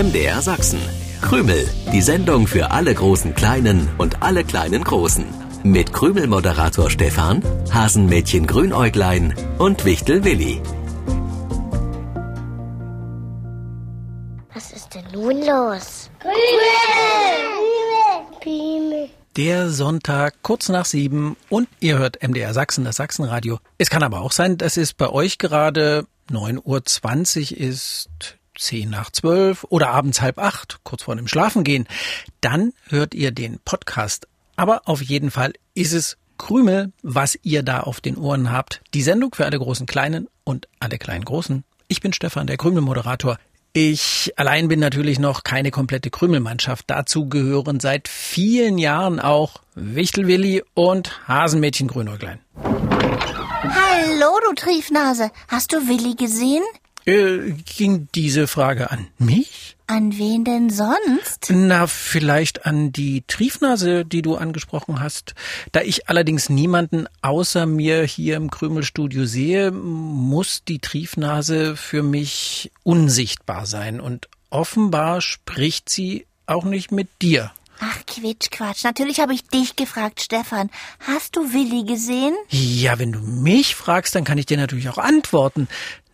MDR Sachsen. Krümel, die Sendung für alle großen Kleinen und alle kleinen Großen. Mit Krümel-Moderator Stefan, Hasenmädchen Grünäuglein und Wichtel Willi. Was ist denn nun los? Der Sonntag kurz nach sieben und ihr hört MDR Sachsen, das Sachsenradio. Es kann aber auch sein, dass es bei euch gerade 9.20 Uhr ist, 10 nach 12 oder abends halb acht, kurz vor dem Schlafengehen. Dann hört ihr den Podcast. Aber auf jeden Fall ist es Krümel, was ihr da auf den Ohren habt. Die Sendung für alle großen Kleinen und alle kleinen Großen. Ich bin Stefan, der Krümel-Moderator. Ich allein bin natürlich noch keine komplette Krümelmannschaft. Dazu gehören seit vielen Jahren auch Wichtelwilli und Hasenmädchen Grünäuglein. Hallo, du Triefnase. Hast du Willi gesehen? Äh, ging diese Frage an mich? An wen denn sonst? Na, vielleicht an die Triefnase, die du angesprochen hast. Da ich allerdings niemanden außer mir hier im Krümelstudio sehe, muss die Triefnase für mich unsichtbar sein. Und offenbar spricht sie auch nicht mit dir. Ach, Quitsch, Quatsch. Natürlich habe ich dich gefragt, Stefan. Hast du Willi gesehen? Ja, wenn du mich fragst, dann kann ich dir natürlich auch antworten.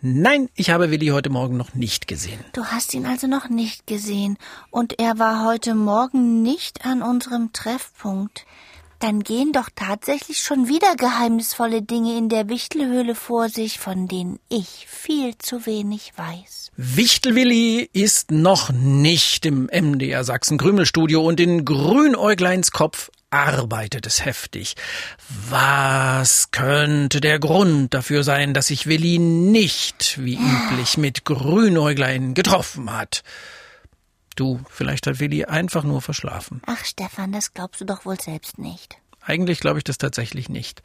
Nein, ich habe Willi heute Morgen noch nicht gesehen. Du hast ihn also noch nicht gesehen. Und er war heute Morgen nicht an unserem Treffpunkt. Dann gehen doch tatsächlich schon wieder geheimnisvolle Dinge in der Wichtelhöhle vor sich, von denen ich viel zu wenig weiß. Wichtelwilli ist noch nicht im MDR Sachsen Krümelstudio und in Grünäugleins Kopf arbeitet es heftig. Was könnte der Grund dafür sein, dass sich Willi nicht, wie üblich, mit Grünäuglein getroffen hat? Du, vielleicht hat Willi einfach nur verschlafen. Ach, Stefan, das glaubst du doch wohl selbst nicht. Eigentlich glaube ich das tatsächlich nicht.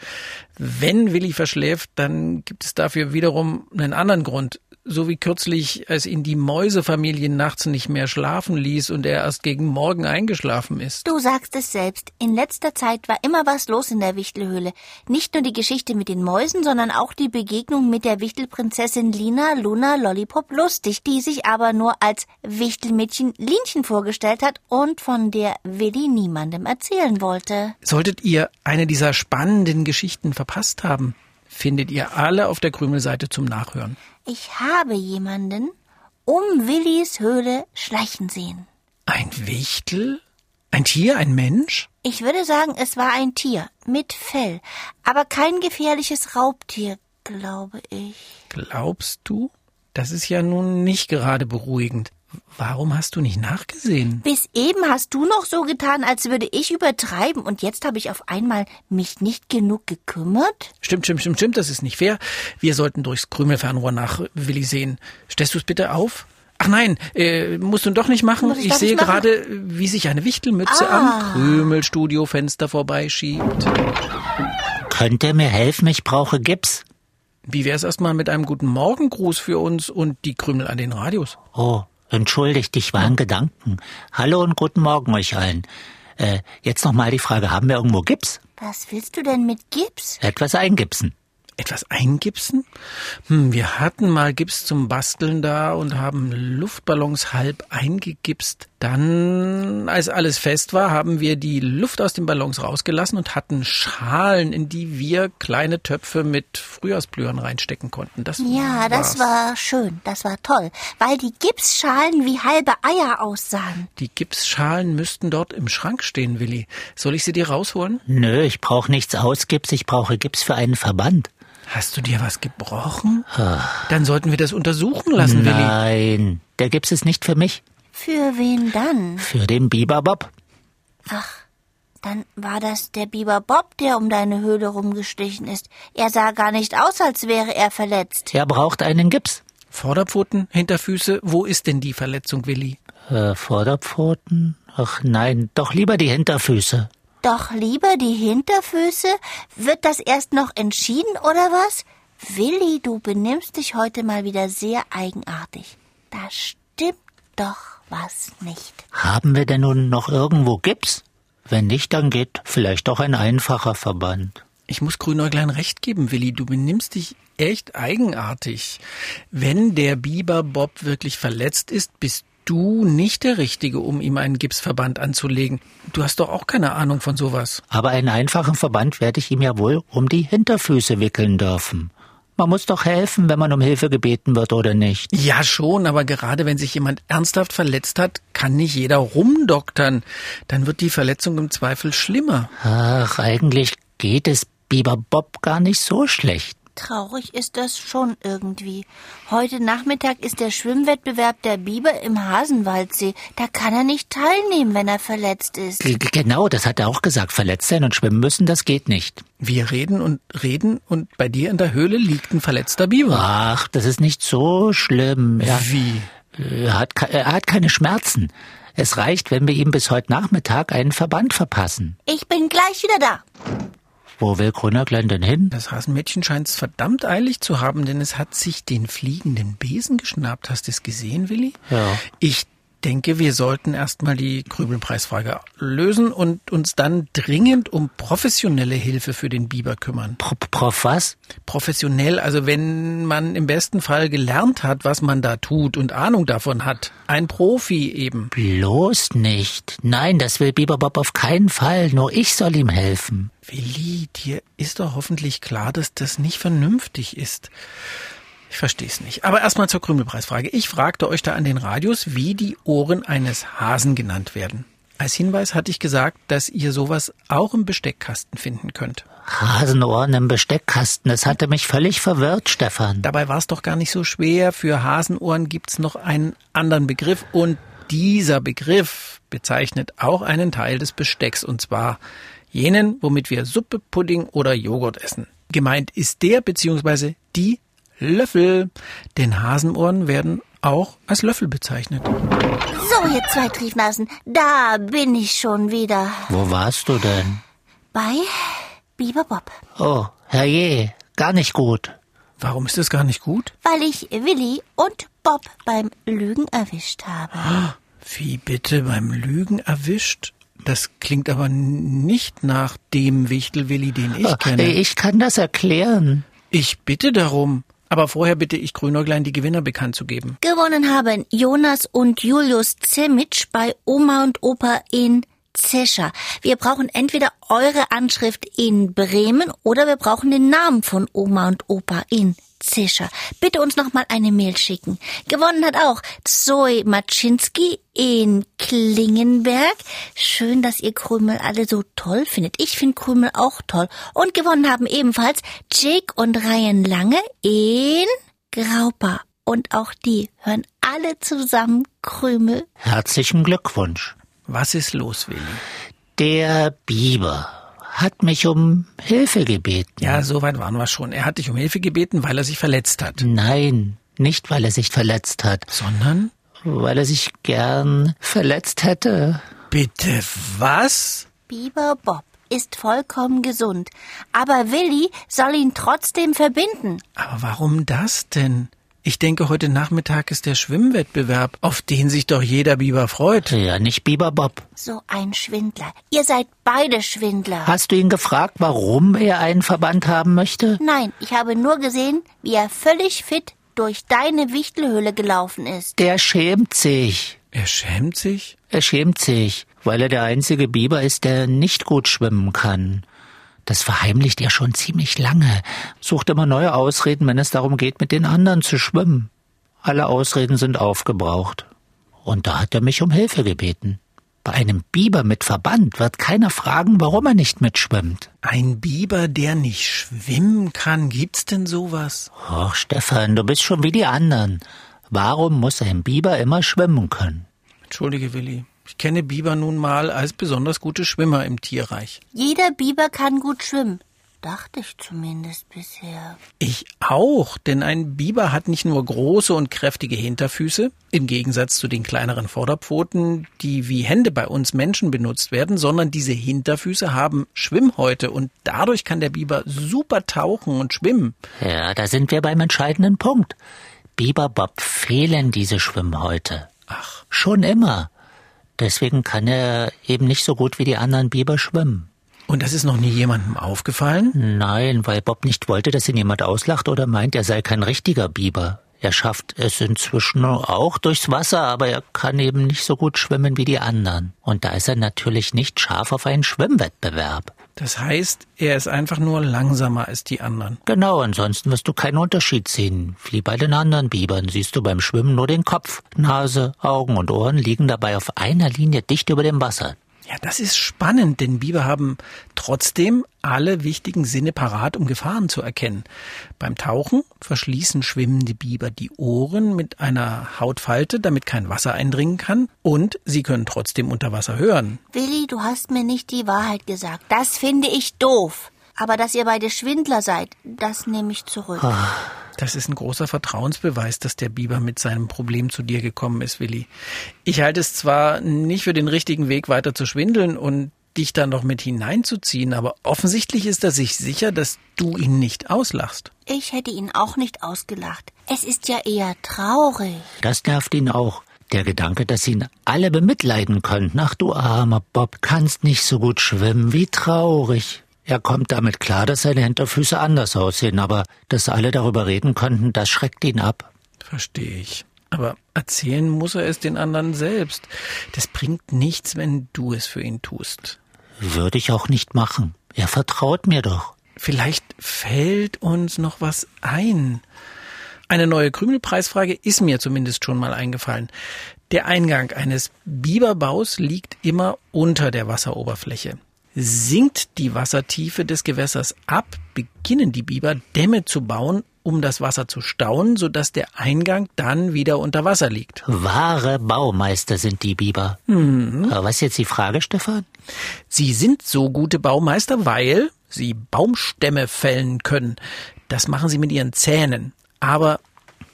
Wenn Willi verschläft, dann gibt es dafür wiederum einen anderen Grund so wie kürzlich, als ihn die Mäusefamilie nachts nicht mehr schlafen ließ und er erst gegen Morgen eingeschlafen ist. Du sagst es selbst. In letzter Zeit war immer was los in der Wichtelhöhle. Nicht nur die Geschichte mit den Mäusen, sondern auch die Begegnung mit der Wichtelprinzessin Lina Luna Lollipop Lustig, die sich aber nur als Wichtelmädchen Linchen vorgestellt hat und von der Willi niemandem erzählen wollte. Solltet ihr eine dieser spannenden Geschichten verpasst haben, findet ihr alle auf der Krümelseite zum Nachhören. Ich habe jemanden um Willis Höhle schleichen sehen. Ein Wichtel? Ein Tier, ein Mensch? Ich würde sagen, es war ein Tier mit Fell, aber kein gefährliches Raubtier, glaube ich. Glaubst du? Das ist ja nun nicht gerade beruhigend. Warum hast du nicht nachgesehen? Bis eben hast du noch so getan, als würde ich übertreiben, und jetzt habe ich auf einmal mich nicht genug gekümmert? Stimmt, stimmt, stimmt, stimmt, das ist nicht fair. Wir sollten durchs Krümelfernrohr nach Willi sehen. Stellst du es bitte auf? Ach nein, äh, musst du doch nicht machen. Ich, ich sehe gerade, wie sich eine Wichtelmütze ah. am Krümelstudiofenster vorbeischiebt. Könnt ihr mir helfen? Ich brauche Gips. Wie wär's erstmal mit einem guten Morgengruß für uns und die Krümel an den Radios? Oh, Entschuldigt, ich war in Gedanken. Hallo und guten Morgen euch allen. Äh, jetzt noch mal die Frage, haben wir irgendwo Gips? Was willst du denn mit Gips? Etwas eingipsen etwas eingipsen? Hm, wir hatten mal Gips zum Basteln da und haben Luftballons halb eingegipst. Dann, als alles fest war, haben wir die Luft aus den Ballons rausgelassen und hatten Schalen, in die wir kleine Töpfe mit Frühjahrsblühern reinstecken konnten. Das ja, das war schön, das war toll, weil die Gipsschalen wie halbe Eier aussahen. Die Gipsschalen müssten dort im Schrank stehen, Willi. Soll ich sie dir rausholen? Nö, ich brauche nichts aus Gips, ich brauche Gips für einen Verband. Hast du dir was gebrochen? Dann sollten wir das untersuchen lassen, Nein, Willi. Nein, der Gips ist nicht für mich. Für wen dann? Für den Biber Bob. Ach, dann war das der Biber Bob, der um deine Höhle rumgestichen ist. Er sah gar nicht aus, als wäre er verletzt. Er braucht einen Gips. Vorderpfoten, Hinterfüße, wo ist denn die Verletzung, Willi? Äh, Vorderpfoten? Ach nein, doch lieber die Hinterfüße. Doch lieber die Hinterfüße? Wird das erst noch entschieden, oder was? Willi, du benimmst dich heute mal wieder sehr eigenartig. Da stimmt doch was nicht. Haben wir denn nun noch irgendwo Gips? Wenn nicht, dann geht vielleicht auch ein einfacher Verband. Ich muss Grünäuglein recht geben, Willi. Du benimmst dich echt eigenartig. Wenn der Biber Bob wirklich verletzt ist, bist du nicht der Richtige, um ihm einen Gipsverband anzulegen. Du hast doch auch keine Ahnung von sowas. Aber einen einfachen Verband werde ich ihm ja wohl um die Hinterfüße wickeln dürfen. Man muss doch helfen, wenn man um Hilfe gebeten wird, oder nicht? Ja, schon, aber gerade wenn sich jemand ernsthaft verletzt hat, kann nicht jeder rumdoktern. Dann wird die Verletzung im Zweifel schlimmer. Ach, eigentlich geht es Biber Bob gar nicht so schlecht. Traurig ist das schon irgendwie. Heute Nachmittag ist der Schwimmwettbewerb der Biber im Hasenwaldsee. Da kann er nicht teilnehmen, wenn er verletzt ist. G genau, das hat er auch gesagt. Verletzt sein und schwimmen müssen, das geht nicht. Wir reden und reden und bei dir in der Höhle liegt ein verletzter Biber. Ach, das ist nicht so schlimm. Er, Wie? er, hat, er hat keine Schmerzen. Es reicht, wenn wir ihm bis heute Nachmittag einen Verband verpassen. Ich bin gleich wieder da. Wo will Grünerglein denn hin? Das Hasenmädchen scheint es verdammt eilig zu haben, denn es hat sich den fliegenden Besen geschnappt. Hast du es gesehen, Willi? Ja. Ich denke, wir sollten erstmal die Krübelpreisfrage lösen und uns dann dringend um professionelle Hilfe für den Biber kümmern. Pro Prof was? Professionell, also wenn man im besten Fall gelernt hat, was man da tut und Ahnung davon hat. Ein Profi eben. Bloß nicht. Nein, das will Biber Bob auf keinen Fall. Nur ich soll ihm helfen. Willi, dir ist doch hoffentlich klar, dass das nicht vernünftig ist. Ich verstehe es nicht. Aber erstmal zur Krümelpreisfrage. Ich fragte euch da an den Radios, wie die Ohren eines Hasen genannt werden. Als Hinweis hatte ich gesagt, dass ihr sowas auch im Besteckkasten finden könnt. Hasenohren im Besteckkasten, das hatte mich völlig verwirrt, Stefan. Dabei war es doch gar nicht so schwer. Für Hasenohren gibt's noch einen anderen Begriff und dieser Begriff bezeichnet auch einen Teil des Bestecks und zwar jenen, womit wir Suppe, Pudding oder Joghurt essen. Gemeint ist der bzw. die Löffel, denn Hasenohren werden auch als Löffel bezeichnet. So, ihr zwei Triefnasen, da bin ich schon wieder. Wo warst du denn? Bei Biber Bob. Oh, herrje, gar nicht gut. Warum ist das gar nicht gut? Weil ich Willi und Bob beim Lügen erwischt habe. Wie bitte beim Lügen erwischt? Das klingt aber nicht nach dem Wichtelwilli, den ich kenne. Ich kann das erklären. Ich bitte darum. Aber vorher bitte ich Grünäuglein, die Gewinner bekannt zu geben. Gewonnen haben Jonas und Julius Zemitsch bei Oma und Opa in Zescher. Wir brauchen entweder eure Anschrift in Bremen oder wir brauchen den Namen von Oma und Opa in Zescher. Bitte uns noch mal eine Mail schicken. Gewonnen hat auch Zoe Maczynski in Klingenberg. Schön, dass ihr Krümel alle so toll findet. Ich finde Krümel auch toll. Und gewonnen haben ebenfalls Jake und Ryan Lange in Graupa. Und auch die hören alle zusammen Krümel. Herzlichen Glückwunsch. Was ist los, Willi? Der Biber hat mich um Hilfe gebeten. Ja, so weit waren wir schon. Er hat dich um Hilfe gebeten, weil er sich verletzt hat. Nein, nicht weil er sich verletzt hat, Sondern? weil er sich gern verletzt hätte. Bitte was? Biber Bob ist vollkommen gesund. Aber Willi soll ihn trotzdem verbinden. Aber warum das denn? Ich denke, heute Nachmittag ist der Schwimmwettbewerb, auf den sich doch jeder Biber freut. Ja, nicht Biber Bob. So ein Schwindler. Ihr seid beide Schwindler. Hast du ihn gefragt, warum er einen Verband haben möchte? Nein, ich habe nur gesehen, wie er völlig fit durch deine Wichtelhöhle gelaufen ist. Der schämt sich. Er schämt sich? Er schämt sich, weil er der einzige Biber ist, der nicht gut schwimmen kann. Das verheimlicht er schon ziemlich lange, sucht immer neue Ausreden, wenn es darum geht, mit den anderen zu schwimmen. Alle Ausreden sind aufgebraucht. Und da hat er mich um Hilfe gebeten. Bei einem Biber mit Verband wird keiner fragen, warum er nicht mitschwimmt. Ein Biber, der nicht schwimmen kann, gibt's denn sowas? Och, Stefan, du bist schon wie die anderen. Warum muss ein Biber immer schwimmen können? Entschuldige, Willi. Ich kenne Biber nun mal als besonders gute Schwimmer im Tierreich. Jeder Biber kann gut schwimmen. Dachte ich zumindest bisher. Ich auch, denn ein Biber hat nicht nur große und kräftige Hinterfüße, im Gegensatz zu den kleineren Vorderpfoten, die wie Hände bei uns Menschen benutzt werden, sondern diese Hinterfüße haben Schwimmhäute und dadurch kann der Biber super tauchen und schwimmen. Ja, da sind wir beim entscheidenden Punkt. Biber Bob fehlen diese Schwimmhäute. Ach, Schon immer. Deswegen kann er eben nicht so gut wie die anderen Biber schwimmen. und das ist noch nie jemandem aufgefallen? Nein, weil Bob nicht wollte, dass ihn jemand auslacht oder meint, er sei kein richtiger Biber. Er schafft es inzwischen auch durchs Wasser, aber er kann eben nicht so gut schwimmen wie die anderen. Und da ist er natürlich nicht scharf auf einen Schwimmwettbewerb. Das heißt, er ist einfach nur langsamer als die anderen. Genau, ansonsten wirst du keinen Unterschied sehen. Wie bei den anderen Bibern siehst du beim Schwimmen nur den Kopf. Nase, Augen und Ohren liegen dabei auf einer Linie dicht über dem Wasser. Ja, das ist spannend, denn Biber haben trotzdem alle wichtigen Sinne parat, um Gefahren zu erkennen. Beim Tauchen verschließen schwimmende Biber die Ohren mit einer Hautfalte, damit kein Wasser eindringen kann, und sie können trotzdem unter Wasser hören. Willi, du hast mir nicht die Wahrheit gesagt. Das finde ich doof. Aber dass ihr beide Schwindler seid, das nehme ich zurück. Das ist ein großer Vertrauensbeweis, dass der Biber mit seinem Problem zu dir gekommen ist, Willi. Ich halte es zwar nicht für den richtigen Weg, weiter zu schwindeln und dich da noch mit hineinzuziehen, aber offensichtlich ist er sich sicher, dass du ihn nicht auslachst. Ich hätte ihn auch nicht ausgelacht. Es ist ja eher traurig. Das nervt ihn auch. Der Gedanke, dass ihn alle bemitleiden könnten. Ach du armer Bob, kannst nicht so gut schwimmen. Wie traurig. Er kommt damit klar, dass seine Hinterfüße anders aussehen, aber dass alle darüber reden könnten, das schreckt ihn ab. Verstehe ich. Aber erzählen muss er es den anderen selbst. Das bringt nichts, wenn du es für ihn tust. Würde ich auch nicht machen. Er vertraut mir doch. Vielleicht fällt uns noch was ein. Eine neue Krümelpreisfrage ist mir zumindest schon mal eingefallen. Der Eingang eines Biberbaus liegt immer unter der Wasseroberfläche. Sinkt die Wassertiefe des Gewässers ab, beginnen die Biber Dämme zu bauen, um das Wasser zu stauen, sodass der Eingang dann wieder unter Wasser liegt. Wahre Baumeister sind die Biber. Mhm. Aber was ist jetzt die Frage, Stefan? Sie sind so gute Baumeister, weil sie Baumstämme fällen können. Das machen sie mit ihren Zähnen. Aber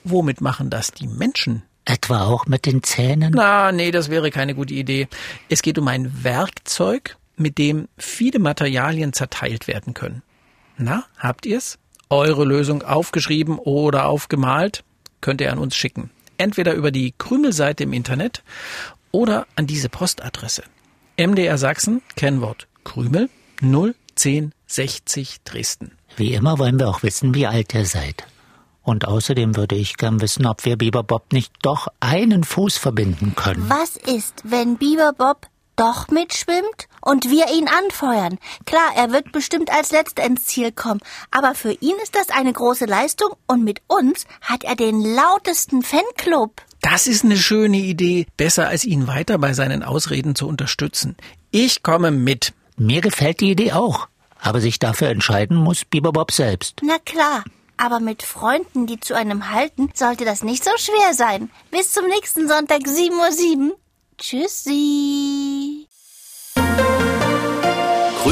womit machen das die Menschen? Etwa auch mit den Zähnen? Na, nee, das wäre keine gute Idee. Es geht um ein Werkzeug, mit dem viele Materialien zerteilt werden können. Na, habt ihr's? Eure Lösung aufgeschrieben oder aufgemalt? Könnt ihr an uns schicken. Entweder über die Krümelseite im Internet oder an diese Postadresse. MDR Sachsen, Kennwort Krümel 01060 Dresden. Wie immer wollen wir auch wissen, wie alt ihr seid. Und außerdem würde ich gern wissen, ob wir Biber Bob nicht doch einen Fuß verbinden können. Was ist, wenn Biber Bob doch mitschwimmt und wir ihn anfeuern. Klar, er wird bestimmt als letzter ins Ziel kommen, aber für ihn ist das eine große Leistung und mit uns hat er den lautesten Fanclub. Das ist eine schöne Idee, besser als ihn weiter bei seinen Ausreden zu unterstützen. Ich komme mit. Mir gefällt die Idee auch, aber sich dafür entscheiden muss Biber Bob selbst. Na klar. Aber mit Freunden, die zu einem halten, sollte das nicht so schwer sein. Bis zum nächsten Sonntag 7.07 Uhr. Tschüssi.